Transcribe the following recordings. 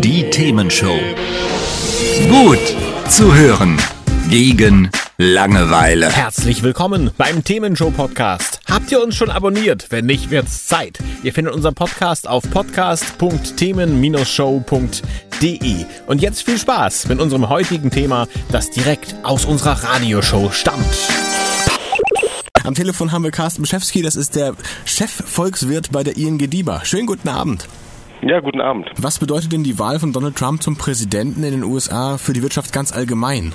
Die Themenshow. Gut zu hören. Gegen Langeweile. Herzlich willkommen beim Themenshow Podcast. Habt ihr uns schon abonniert? Wenn nicht, wird's Zeit. Ihr findet unseren Podcast auf podcast.themen-show.de. Und jetzt viel Spaß mit unserem heutigen Thema, das direkt aus unserer Radioshow stammt. Am Telefon haben wir Carsten Beschewski, das ist der Chefvolkswirt bei der ING DIBA. Schönen guten Abend. Ja, guten Abend. Was bedeutet denn die Wahl von Donald Trump zum Präsidenten in den USA für die Wirtschaft ganz allgemein?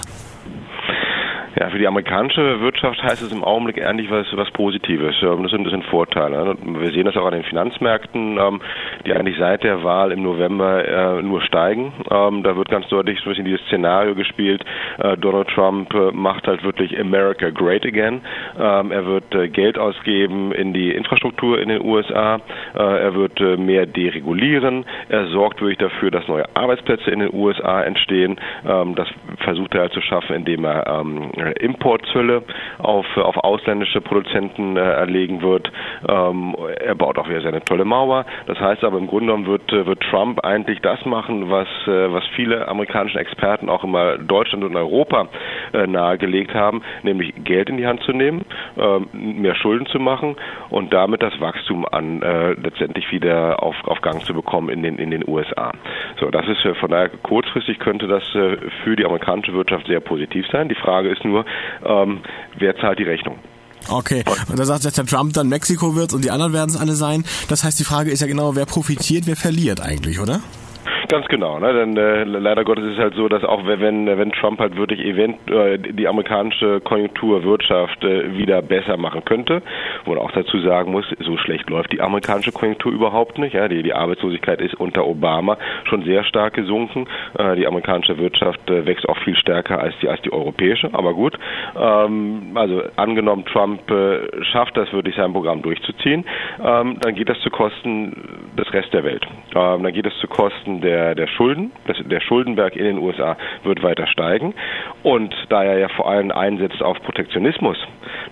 Ja, für die amerikanische Wirtschaft heißt es im Augenblick eigentlich was, was Positives. Das sind, das sind Vorteile. Ne? Wir sehen das auch an den Finanzmärkten, ähm, die eigentlich seit der Wahl im November äh, nur steigen. Ähm, da wird ganz deutlich so ein bisschen dieses Szenario gespielt. Äh, Donald Trump äh, macht halt wirklich America great again. Ähm, er wird Geld ausgeben in die Infrastruktur in den USA. Er wird mehr deregulieren. Er sorgt wirklich dafür, dass neue Arbeitsplätze in den USA entstehen. Das versucht er halt zu schaffen, indem er Importzölle auf, auf ausländische Produzenten äh, erlegen wird. Ähm, er baut auch wieder seine tolle Mauer. Das heißt aber im Grunde genommen wird, äh, wird Trump eigentlich das machen, was, äh, was viele amerikanische Experten auch immer Deutschland und Europa äh, nahegelegt haben, nämlich Geld in die Hand zu nehmen, ähm, mehr Schulden zu machen und damit das Wachstum an äh, letztendlich wieder auf, auf Gang zu bekommen in den, in den USA. So, das ist äh, von daher kurzfristig könnte das für die amerikanische Wirtschaft sehr positiv sein. Die Frage ist nur, ähm, wer zahlt die Rechnung? Okay, und da sagt jetzt der Trump dann Mexiko wird und die anderen werden es alle sein. Das heißt, die Frage ist ja genau, wer profitiert, wer verliert eigentlich, oder? Ganz genau, ne? denn äh, leider Gottes ist es halt so, dass auch wenn wenn Trump halt wirklich event äh, die amerikanische Konjunktur, Wirtschaft äh, wieder besser machen könnte, wo man auch dazu sagen muss, so schlecht läuft die amerikanische Konjunktur überhaupt nicht. Ja, die, die Arbeitslosigkeit ist unter Obama schon sehr stark gesunken. Äh, die amerikanische Wirtschaft äh, wächst auch viel stärker als die als die europäische. Aber gut, ähm, also angenommen Trump äh, schafft das wirklich sein Programm durchzuziehen, ähm, dann geht das zu Kosten des Rest der Welt. Ähm, dann geht es zu Kosten der der, Schulden, das, der Schuldenberg in den USA wird weiter steigen. Und da er ja vor allem einsetzt auf Protektionismus,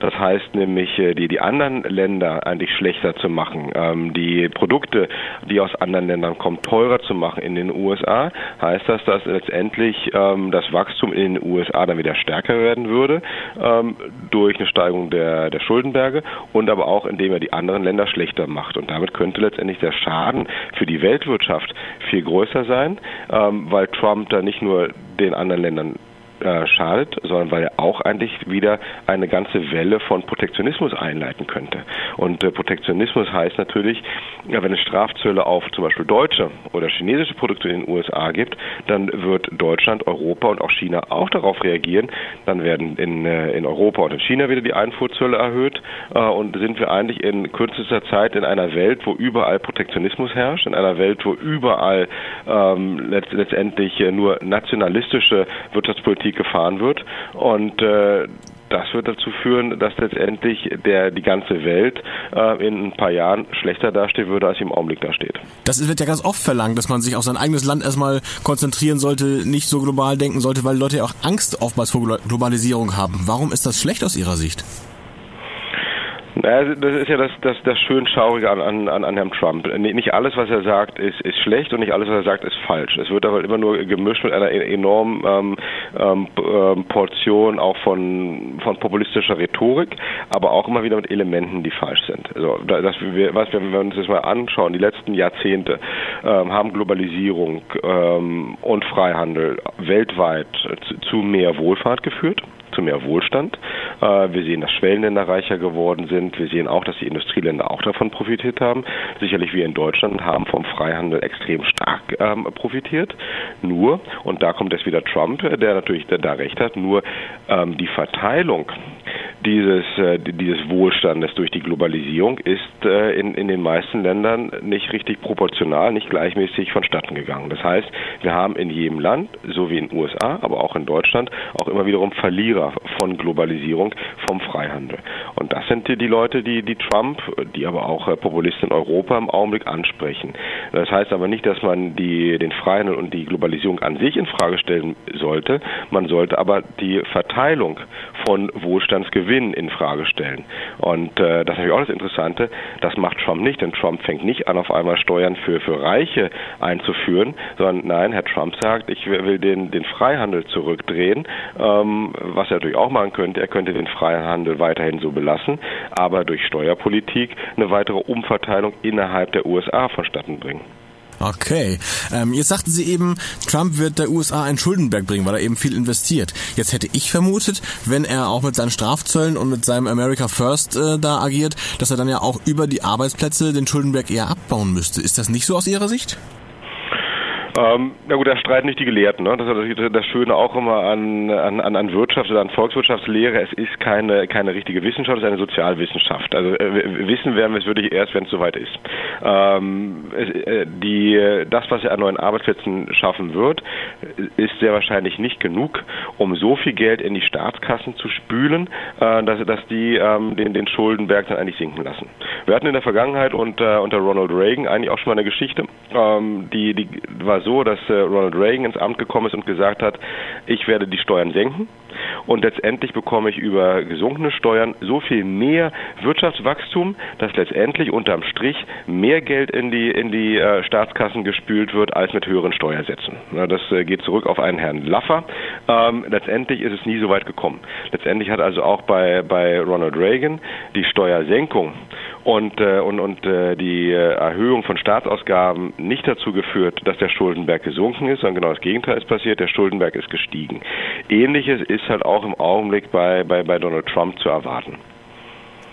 das heißt nämlich, äh, die, die anderen Länder eigentlich schlechter zu machen, ähm, die Produkte, die aus anderen Ländern kommen, teurer zu machen in den USA, heißt das, dass letztendlich ähm, das Wachstum in den USA dann wieder stärker werden würde ähm, durch eine Steigerung der, der Schuldenberge und aber auch indem er die anderen Länder schlechter macht. Und damit könnte letztendlich der Schaden für die Weltwirtschaft viel größer sein, ähm, weil Trump da nicht nur den anderen Ländern äh, schadet, sondern weil er auch eigentlich wieder eine ganze Welle von Protektionismus einleiten könnte. Und äh, Protektionismus heißt natürlich, ja, wenn es Strafzölle auf zum Beispiel deutsche oder chinesische Produkte in den USA gibt, dann wird Deutschland, Europa und auch China auch darauf reagieren. Dann werden in, äh, in Europa und in China wieder die Einfuhrzölle erhöht äh, und sind wir eigentlich in kürzester Zeit in einer Welt, wo überall Protektionismus herrscht, in einer Welt, wo überall ähm, letztendlich nur nationalistische Wirtschaftspolitik Politik gefahren wird. Und äh, das wird dazu führen, dass letztendlich der, die ganze Welt äh, in ein paar Jahren schlechter dastehen würde, als sie im Augenblick dasteht. Das wird ja ganz oft verlangt, dass man sich auf sein eigenes Land erstmal konzentrieren sollte, nicht so global denken sollte, weil Leute ja auch Angst oftmals vor Globalisierung haben. Warum ist das schlecht aus Ihrer Sicht? Naja, das ist ja das, das, das schön Schaurige an, an, an Herrn Trump. Nicht alles, was er sagt, ist, ist schlecht und nicht alles, was er sagt, ist falsch. Es wird aber immer nur gemischt mit einer e-, enormen ähm, ähm, ähm, Portion auch von, von populistischer Rhetorik, aber auch immer wieder mit Elementen, die falsch sind. Also, das, was wir, wenn wir uns das mal anschauen, die letzten Jahrzehnte ähm, haben Globalisierung ähm, und Freihandel weltweit zu, zu mehr Wohlfahrt geführt zu mehr Wohlstand. Äh, wir sehen, dass Schwellenländer reicher geworden sind. Wir sehen auch, dass die Industrieländer auch davon profitiert haben. Sicherlich wir in Deutschland haben vom Freihandel extrem stark ähm, profitiert. Nur, und da kommt jetzt wieder Trump, der natürlich da recht hat, nur ähm, die Verteilung dieses, äh, dieses Wohlstandes durch die Globalisierung ist äh, in, in den meisten Ländern nicht richtig proportional, nicht gleichmäßig vonstatten gegangen. Das heißt, wir haben in jedem Land, so wie in den USA, aber auch in Deutschland, auch immer wiederum Verlierer von Globalisierung, vom Freihandel. Und das sind die, die Leute, die, die Trump, die aber auch äh, Populisten in Europa im Augenblick ansprechen. Das heißt aber nicht, dass man die, den Freihandel und die Globalisierung an sich in Frage stellen sollte. Man sollte aber die Verteilung von Wohlstandsgewinnen Gewinn in Frage stellen. Und äh, das ist natürlich auch das Interessante, das macht Trump nicht, denn Trump fängt nicht an, auf einmal Steuern für, für Reiche einzuführen, sondern nein, Herr Trump sagt, ich will den, den Freihandel zurückdrehen, ähm, was er natürlich auch machen könnte, er könnte den Freihandel weiterhin so belassen, aber durch Steuerpolitik eine weitere Umverteilung innerhalb der USA vonstatten bringen. Okay. Ähm, jetzt sagten Sie eben, Trump wird der USA einen Schuldenberg bringen, weil er eben viel investiert. Jetzt hätte ich vermutet, wenn er auch mit seinen Strafzöllen und mit seinem America First äh, da agiert, dass er dann ja auch über die Arbeitsplätze den Schuldenberg eher abbauen müsste. Ist das nicht so aus Ihrer Sicht? Ähm, na gut, da streiten nicht die Gelehrten. Ne? Das ist das Schöne auch immer an, an, an Wirtschaft oder an Volkswirtschaftslehre. Es ist keine, keine richtige Wissenschaft, es ist eine Sozialwissenschaft. Also äh, wissen werden wir es wirklich erst, wenn es soweit ist. Ähm, äh, die, das, was er an neuen Arbeitsplätzen schaffen wird, ist sehr wahrscheinlich nicht genug, um so viel Geld in die Staatskassen zu spülen, äh, dass, dass die ähm, den, den Schuldenberg dann eigentlich sinken lassen. Wir hatten in der Vergangenheit unter, unter Ronald Reagan eigentlich auch schon mal eine Geschichte, ähm, die, die war so, dass äh, Ronald Reagan ins Amt gekommen ist und gesagt hat, ich werde die Steuern senken und letztendlich bekomme ich über gesunkene Steuern so viel mehr Wirtschaftswachstum, dass letztendlich unterm Strich mehr Geld in die, in die äh, Staatskassen gespült wird als mit höheren Steuersätzen. Ja, das äh, geht zurück auf einen Herrn Laffer. Ähm, letztendlich ist es nie so weit gekommen. Letztendlich hat also auch bei, bei Ronald Reagan die Steuersenkung und, äh, und, und äh, die äh, Erhöhung von Staatsausgaben nicht dazu geführt, dass der Schuldenberg gesunken ist, sondern genau das Gegenteil ist passiert, der Schuldenberg ist gestiegen. Ähnliches ist halt auch im Augenblick bei, bei, bei Donald Trump zu erwarten.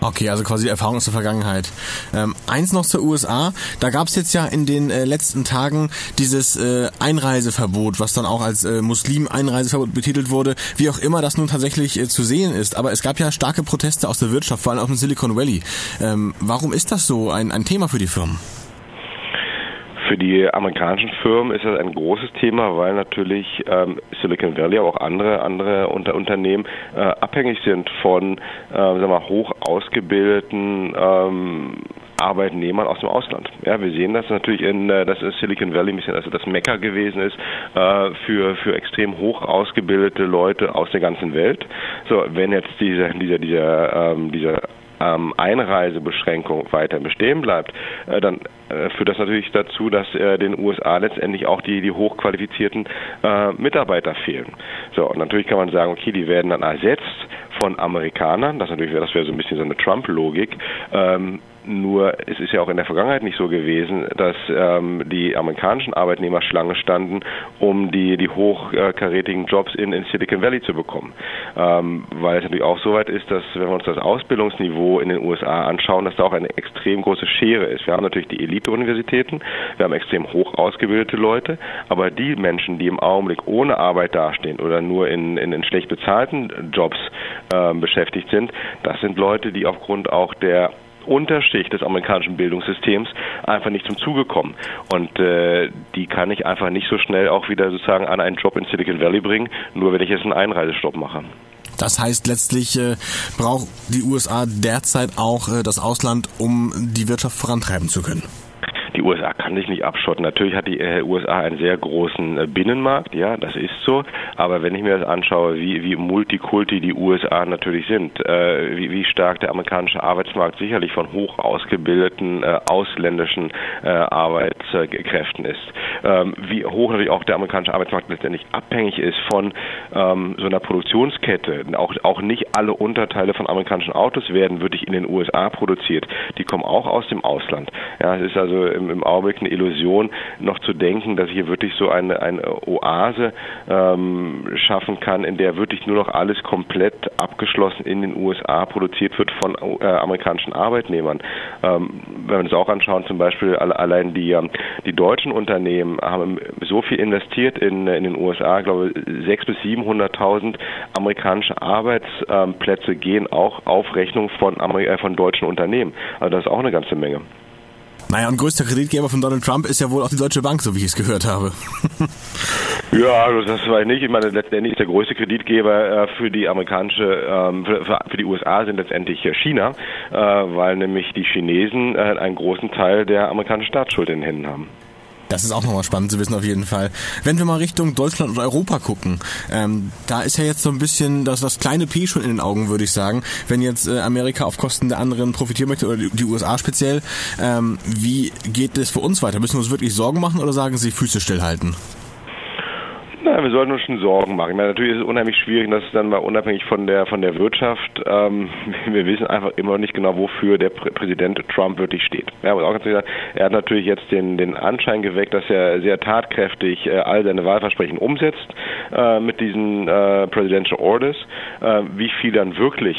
Okay, also quasi Erfahrung aus der Vergangenheit. Ähm, eins noch zur USA. Da gab es jetzt ja in den äh, letzten Tagen dieses äh, Einreiseverbot, was dann auch als äh, Muslim-Einreiseverbot betitelt wurde, wie auch immer das nun tatsächlich äh, zu sehen ist. Aber es gab ja starke Proteste aus der Wirtschaft, vor allem aus dem Silicon Valley. Ähm, warum ist das so ein, ein Thema für die Firmen? Für die amerikanischen Firmen ist das ein großes Thema, weil natürlich ähm, Silicon Valley, aber auch andere andere Unter Unternehmen äh, abhängig sind von äh, sagen wir, hoch ausgebildeten ähm, Arbeitnehmern aus dem Ausland. Ja, wir sehen das natürlich in, äh, dass Silicon Valley ein bisschen also das Mecker gewesen ist äh, für für extrem hoch ausgebildete Leute aus der ganzen Welt. So, wenn jetzt dieser dieser dieser ähm, dieser ähm, Einreisebeschränkung weiter bestehen bleibt, äh, dann äh, führt das natürlich dazu, dass äh, den USA letztendlich auch die, die hochqualifizierten äh, Mitarbeiter fehlen. So, und natürlich kann man sagen, okay, die werden dann ersetzt von Amerikanern, das natürlich das wäre so ein bisschen so eine Trump-Logik, ähm, nur es ist ja auch in der Vergangenheit nicht so gewesen, dass ähm, die amerikanischen Arbeitnehmer Schlange standen, um die, die hochkarätigen Jobs in, in Silicon Valley zu bekommen. Ähm, weil es natürlich auch so weit ist, dass wenn wir uns das Ausbildungsniveau in den USA anschauen, dass da auch eine extrem große Schere ist. Wir haben natürlich die Elite-Universitäten, wir haben extrem hoch ausgebildete Leute, aber die Menschen, die im Augenblick ohne Arbeit dastehen oder nur in, in, in schlecht bezahlten Jobs äh, beschäftigt sind, das sind Leute, die aufgrund auch der Unterschicht des amerikanischen Bildungssystems einfach nicht zum Zuge kommen. Und äh, die kann ich einfach nicht so schnell auch wieder sozusagen an einen Job in Silicon Valley bringen, nur wenn ich jetzt einen Einreisestopp mache. Das heißt, letztlich äh, braucht die USA derzeit auch äh, das Ausland, um die Wirtschaft vorantreiben zu können die USA kann sich nicht abschotten. Natürlich hat die äh, USA einen sehr großen äh, Binnenmarkt, ja, das ist so. Aber wenn ich mir das anschaue, wie, wie multikulti die USA natürlich sind, äh, wie, wie stark der amerikanische Arbeitsmarkt sicherlich von hoch ausgebildeten äh, ausländischen äh, Arbeitskräften ist, ähm, wie hoch natürlich auch der amerikanische Arbeitsmarkt letztendlich abhängig ist von ähm, so einer Produktionskette. Auch, auch nicht alle Unterteile von amerikanischen Autos werden wirklich in den USA produziert. Die kommen auch aus dem Ausland. Ja, es ist also im, im Augenblick eine Illusion, noch zu denken, dass hier wirklich so eine, eine Oase ähm, schaffen kann, in der wirklich nur noch alles komplett abgeschlossen in den USA produziert wird von äh, amerikanischen Arbeitnehmern. Ähm, wenn wir uns auch anschauen, zum Beispiel allein die, ähm, die deutschen Unternehmen haben so viel investiert in, in den USA, ich glaube 600.000 bis 700.000 amerikanische Arbeitsplätze gehen auch auf Rechnung von, Ameri äh, von deutschen Unternehmen. Also das ist auch eine ganze Menge. Naja, und größter Kreditgeber von Donald Trump ist ja wohl auch die Deutsche Bank, so wie ich es gehört habe. ja, also das weiß ich nicht. Ich meine, letztendlich ist der größte Kreditgeber äh, für die amerikanische, ähm, für, die USA sind letztendlich China, äh, weil nämlich die Chinesen äh, einen großen Teil der amerikanischen Staatsschuld in den Händen haben. Das ist auch nochmal spannend zu wissen auf jeden Fall. Wenn wir mal Richtung Deutschland und Europa gucken, ähm, da ist ja jetzt so ein bisschen das, das kleine P schon in den Augen, würde ich sagen. Wenn jetzt äh, Amerika auf Kosten der anderen profitieren möchte, oder die, die USA speziell, ähm, wie geht es für uns weiter? Müssen wir uns wirklich Sorgen machen oder sagen Sie Füße stillhalten? Na, wir sollten uns schon Sorgen machen. Meine, natürlich ist es unheimlich schwierig, dass es dann mal unabhängig von der von der Wirtschaft. Ähm, wir wissen einfach immer noch nicht genau, wofür der Prä Präsident Trump wirklich steht. Ja, aber auch ganz gesagt, er hat natürlich jetzt den den Anschein geweckt, dass er sehr tatkräftig äh, all seine Wahlversprechen umsetzt äh, mit diesen äh, Presidential Orders. Äh, wie viel dann wirklich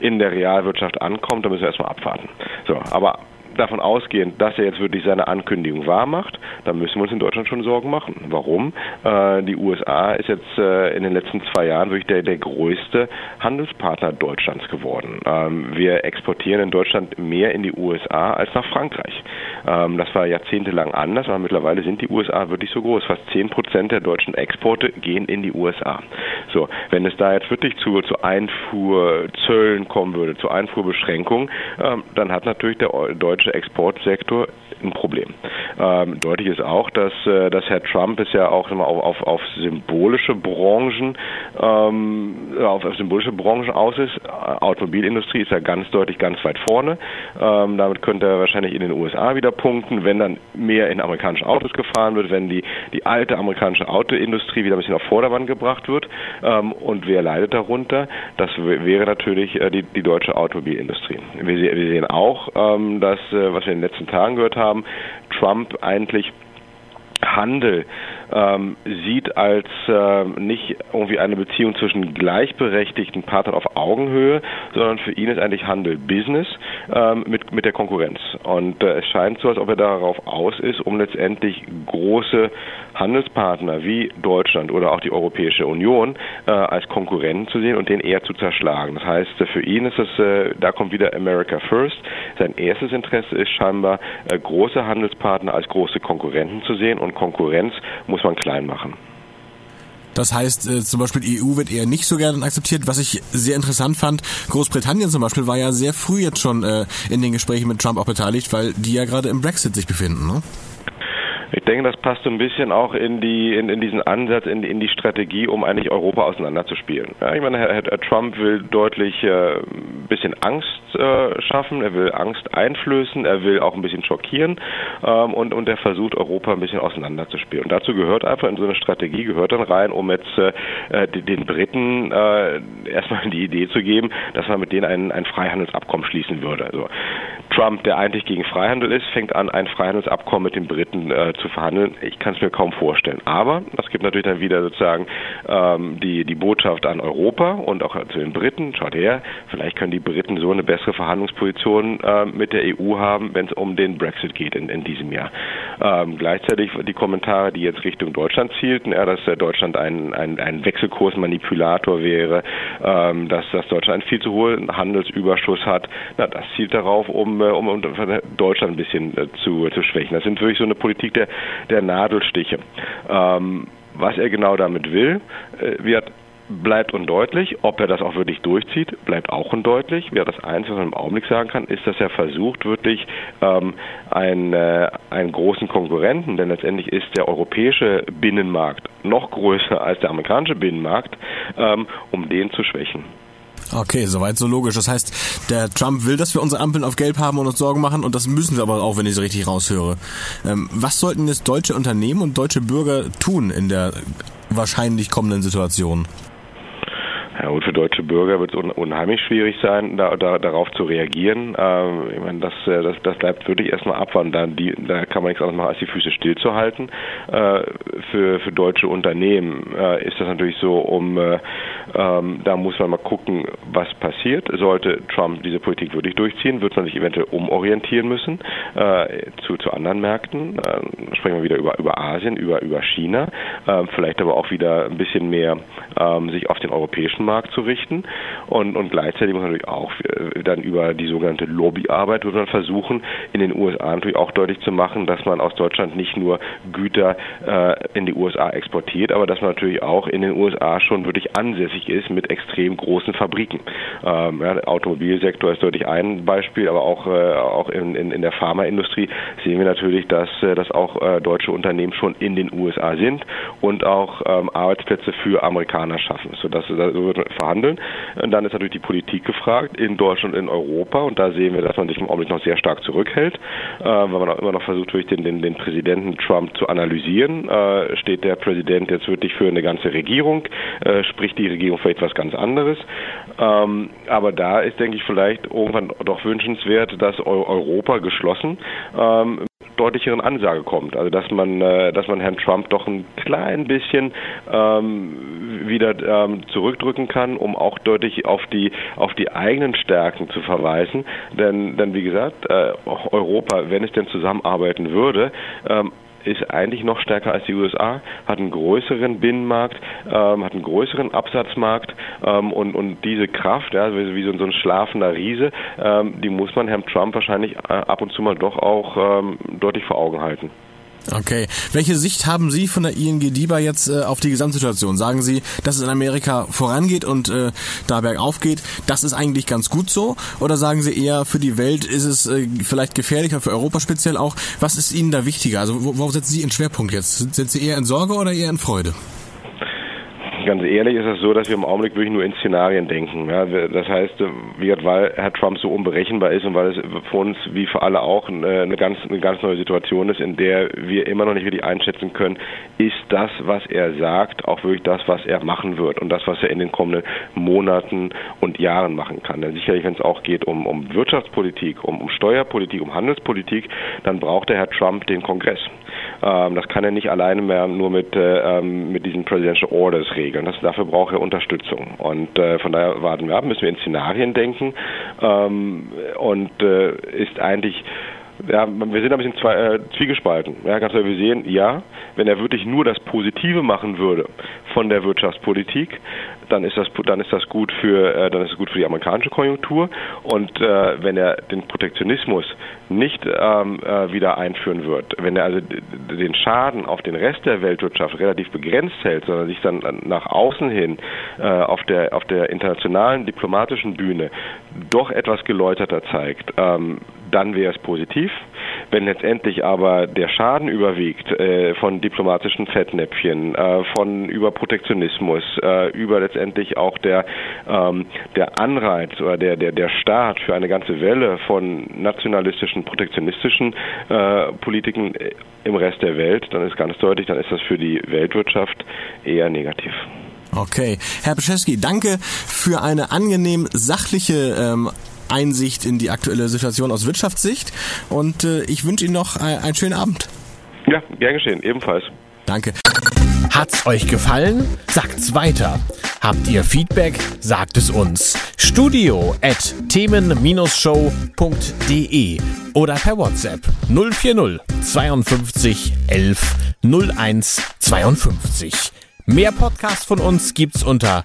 in der Realwirtschaft ankommt, da müssen wir erstmal abwarten. So, aber davon ausgehend, dass er jetzt wirklich seine Ankündigung wahr macht, dann müssen wir uns in Deutschland schon Sorgen machen. Warum? Äh, die USA ist jetzt äh, in den letzten zwei Jahren wirklich der, der größte Handelspartner Deutschlands geworden. Ähm, wir exportieren in Deutschland mehr in die USA als nach Frankreich. Ähm, das war jahrzehntelang anders, aber mittlerweile sind die USA wirklich so groß. Fast zehn Prozent der deutschen Exporte gehen in die USA. So, wenn es da jetzt wirklich zu, zu Einfuhrzöllen kommen würde, zu Einfuhrbeschränkungen, ähm, dann hat natürlich der deutsche deutsche Exportsektor ein Problem. Ähm, deutlich ist auch, dass, äh, dass Herr Trump es ja auch immer auf, auf, symbolische Branchen ähm, auf, symbolische Branchen aus ist. Automobilindustrie ist ja ganz deutlich ganz weit vorne. Ähm, damit könnte er wahrscheinlich in den USA wieder punkten, wenn dann mehr in amerikanische Autos gefahren wird, wenn die, die alte amerikanische Autoindustrie wieder ein bisschen auf Vordermann gebracht wird. Ähm, und wer leidet darunter? Das wäre natürlich äh, die, die deutsche Automobilindustrie. Wir, wir sehen auch, ähm, dass, was wir in den letzten Tagen gehört haben, Trump eigentlich Handel ähm, sieht als äh, nicht irgendwie eine Beziehung zwischen gleichberechtigten Partnern auf Augenhöhe, sondern für ihn ist eigentlich Handel Business ähm, mit, mit der Konkurrenz. Und äh, es scheint so, als ob er darauf aus ist, um letztendlich große Handelspartner wie Deutschland oder auch die Europäische Union äh, als Konkurrenten zu sehen und den eher zu zerschlagen. Das heißt, für ihn ist es, äh, da kommt wieder America First. Sein erstes Interesse ist scheinbar, äh, große Handelspartner als große Konkurrenten zu sehen und Konkurrenz muss man klein machen. Das heißt, äh, zum Beispiel die EU wird eher nicht so gerne akzeptiert. Was ich sehr interessant fand, Großbritannien zum Beispiel war ja sehr früh jetzt schon äh, in den Gesprächen mit Trump auch beteiligt, weil die ja gerade im Brexit sich befinden. Ne? Ich denke, das passt so ein bisschen auch in die in, in diesen Ansatz, in, in die Strategie, um eigentlich Europa auseinanderzuspielen. Ja, ich meine, Herr, Herr Trump will deutlich äh, ein bisschen Angst äh, schaffen, er will Angst einflößen, er will auch ein bisschen schockieren ähm, und und er versucht Europa ein bisschen auseinanderzuspielen. Und dazu gehört einfach in so eine Strategie gehört dann rein, um jetzt äh, die, den Briten äh, erstmal die Idee zu geben, dass man mit denen ein, ein Freihandelsabkommen schließen würde. Also Trump, der eigentlich gegen Freihandel ist, fängt an, ein Freihandelsabkommen mit den Briten äh, zu verhandeln. Ich kann es mir kaum vorstellen. Aber es gibt natürlich dann wieder sozusagen ähm, die, die Botschaft an Europa und auch zu den Briten. Schaut her, vielleicht können die Briten so eine bessere Verhandlungsposition äh, mit der EU haben, wenn es um den Brexit geht in, in diesem Jahr. Ähm, gleichzeitig die Kommentare, die jetzt Richtung Deutschland zielten, ja, dass äh, Deutschland ein, ein, ein Wechselkursmanipulator wäre, ähm, dass, dass Deutschland einen viel zu hohen Handelsüberschuss hat. Na, das zielt darauf, um, äh, um, um Deutschland ein bisschen äh, zu, zu schwächen. Das sind wirklich so eine Politik der, der Nadelstiche. Ähm, was er genau damit will, äh, wird bleibt undeutlich. Ob er das auch wirklich durchzieht, bleibt auch undeutlich. Ja, das Einzige, was man im Augenblick sagen kann, ist, dass er versucht, wirklich ähm, einen, äh, einen großen Konkurrenten, denn letztendlich ist der europäische Binnenmarkt noch größer als der amerikanische Binnenmarkt, ähm, um den zu schwächen. Okay, soweit so logisch. Das heißt, der Trump will, dass wir unsere Ampeln auf Gelb haben und uns Sorgen machen und das müssen wir aber auch, wenn ich so richtig raushöre. Ähm, was sollten jetzt deutsche Unternehmen und deutsche Bürger tun in der wahrscheinlich kommenden Situation? Ja gut, für deutsche Bürger wird es un unheimlich schwierig sein, da, da, darauf zu reagieren. Ähm, ich meine, das, äh, das, das bleibt wirklich erstmal abwarten. Da, die, da kann man nichts anderes machen, als die Füße stillzuhalten. Äh, für, für deutsche Unternehmen äh, ist das natürlich so, um äh, ähm, da muss man mal gucken, was passiert. Sollte Trump diese Politik wirklich durchziehen, wird man sich eventuell umorientieren müssen äh, zu, zu anderen Märkten. Äh, sprechen wir wieder über, über Asien, über, über China, vielleicht aber auch wieder ein bisschen mehr ähm, sich auf den europäischen Aktienmarkt zu richten. Und, und gleichzeitig muss man natürlich auch äh, dann über die sogenannte Lobbyarbeit wird man versuchen, in den USA natürlich auch deutlich zu machen, dass man aus Deutschland nicht nur Güter äh, in die USA exportiert, aber dass man natürlich auch in den USA schon wirklich ansässig ist mit extrem großen Fabriken. Ähm, ja, der Automobilsektor ist deutlich ein Beispiel, aber auch, äh, auch in, in, in der Pharmaindustrie sehen wir natürlich, dass, äh, dass auch äh, deutsche Unternehmen schon in den USA sind und auch ähm, Arbeitsplätze für Amerikaner schaffen. So, dass, so wird verhandeln. Und dann ist natürlich die Politik gefragt in Deutschland und in Europa und da sehen wir, dass man sich im Augenblick noch sehr stark zurückhält, äh, weil man auch immer noch versucht, durch den, den, den Präsidenten Trump zu analysieren. Äh, steht der Präsident jetzt wirklich für eine ganze Regierung? Äh, spricht die Regierung vielleicht was ganz anderes? Ähm, aber da ist, denke ich, vielleicht irgendwann doch wünschenswert, dass Europa geschlossen ähm, deutlicheren Ansage kommt. Also dass man, äh, dass man Herrn Trump doch ein klein bisschen ähm, wieder ähm, zurückdrücken kann, um auch deutlich auf die auf die eigenen Stärken zu verweisen. Denn, denn wie gesagt, äh, Europa, wenn es denn zusammenarbeiten würde, ähm, ist eigentlich noch stärker als die USA, hat einen größeren Binnenmarkt, ähm, hat einen größeren Absatzmarkt ähm, und, und diese Kraft, ja, wie, wie so, so, ein schlafender Riese, ähm, die muss man Herrn Trump wahrscheinlich äh, ab und zu mal doch auch ähm, deutlich vor Augen halten. Okay. Welche Sicht haben Sie von der ING DIBA jetzt äh, auf die Gesamtsituation? Sagen Sie, dass es in Amerika vorangeht und äh, da bergauf geht, das ist eigentlich ganz gut so? Oder sagen Sie eher, für die Welt ist es äh, vielleicht gefährlicher, für Europa speziell auch? Was ist Ihnen da wichtiger? Also wo, wo setzen Sie Ihren Schwerpunkt jetzt? Sind Sie eher in Sorge oder eher in Freude? Ganz ehrlich ist es so, dass wir im Augenblick wirklich nur in Szenarien denken. Ja, das heißt, weil Herr Trump so unberechenbar ist und weil es für uns wie für alle auch eine ganz, eine ganz neue Situation ist, in der wir immer noch nicht wirklich einschätzen können, ist das, was er sagt, auch wirklich das, was er machen wird und das, was er in den kommenden Monaten und Jahren machen kann. Denn sicherlich, wenn es auch geht um, um Wirtschaftspolitik, um, um Steuerpolitik, um Handelspolitik, dann braucht der Herr Trump den Kongress. Ähm, das kann er nicht alleine mehr nur mit, äh, ähm, mit diesen Presidential Orders regeln. Das, dafür braucht er Unterstützung. Und äh, von daher warten wir ab, müssen wir in Szenarien denken ähm, und äh, ist eigentlich ja, wir sind ein bisschen zwei, äh, zwiegespalten. Ja, ganz klar, wir sehen, ja, wenn er wirklich nur das Positive machen würde von der Wirtschaftspolitik, dann ist das dann ist das gut für äh, dann ist es gut für die amerikanische Konjunktur und äh, wenn er den Protektionismus nicht ähm, äh, wieder einführen wird, wenn er also den Schaden auf den Rest der Weltwirtschaft relativ begrenzt hält, sondern sich dann nach außen hin äh, auf der auf der internationalen diplomatischen Bühne doch etwas geläuterter zeigt, ähm, dann wäre es positiv. Wenn letztendlich aber der Schaden überwiegt äh, von diplomatischen Fettnäpfchen, äh, von über Protektionismus, äh, über letztendlich auch der, ähm, der Anreiz oder der, der, der Start für eine ganze Welle von nationalistischen, protektionistischen äh, Politiken im Rest der Welt, dann ist ganz deutlich, dann ist das für die Weltwirtschaft eher negativ. Okay. Herr Beschewski, danke für eine angenehm sachliche ähm, Einsicht in die aktuelle Situation aus Wirtschaftssicht und äh, ich wünsche Ihnen noch ein, einen schönen Abend. Ja, gern geschehen, ebenfalls. Danke. Hat's euch gefallen? Sagt's weiter. Habt ihr Feedback? Sagt es uns. Studio at themen-show.de oder per WhatsApp 040 52 11 01 52. Mehr Podcasts von uns gibt's unter